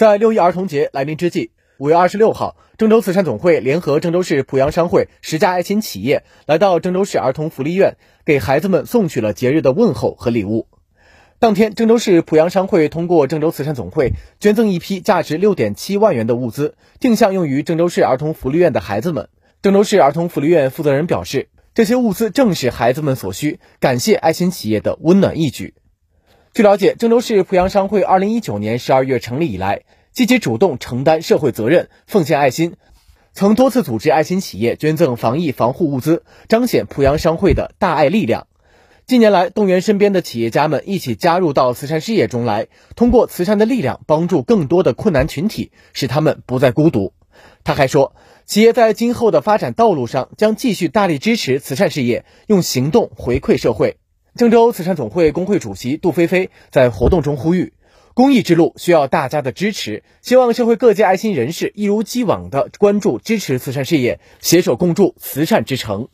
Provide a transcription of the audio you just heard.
在六一儿童节来临之际，五月二十六号，郑州慈善总会联合郑州市濮阳商会十家爱心企业来到郑州市儿童福利院，给孩子们送去了节日的问候和礼物。当天，郑州市濮阳商会通过郑州慈善总会捐赠一批价值六点七万元的物资，定向用于郑州市儿童福利院的孩子们。郑州市儿童福利院负责人表示。这些物资正是孩子们所需，感谢爱心企业的温暖义举。据了解，郑州市濮阳商会二零一九年十二月成立以来，积极主动承担社会责任，奉献爱心，曾多次组织爱心企业捐赠防疫防护物资，彰显濮阳商会的大爱力量。近年来，动员身边的企业家们一起加入到慈善事业中来，通过慈善的力量，帮助更多的困难群体，使他们不再孤独。他还说，企业在今后的发展道路上将继续大力支持慈善事业，用行动回馈社会。郑州慈善总会工会主席杜菲菲在活动中呼吁，公益之路需要大家的支持，希望社会各界爱心人士一如既往的关注支持慈善事业，携手共筑慈善之城。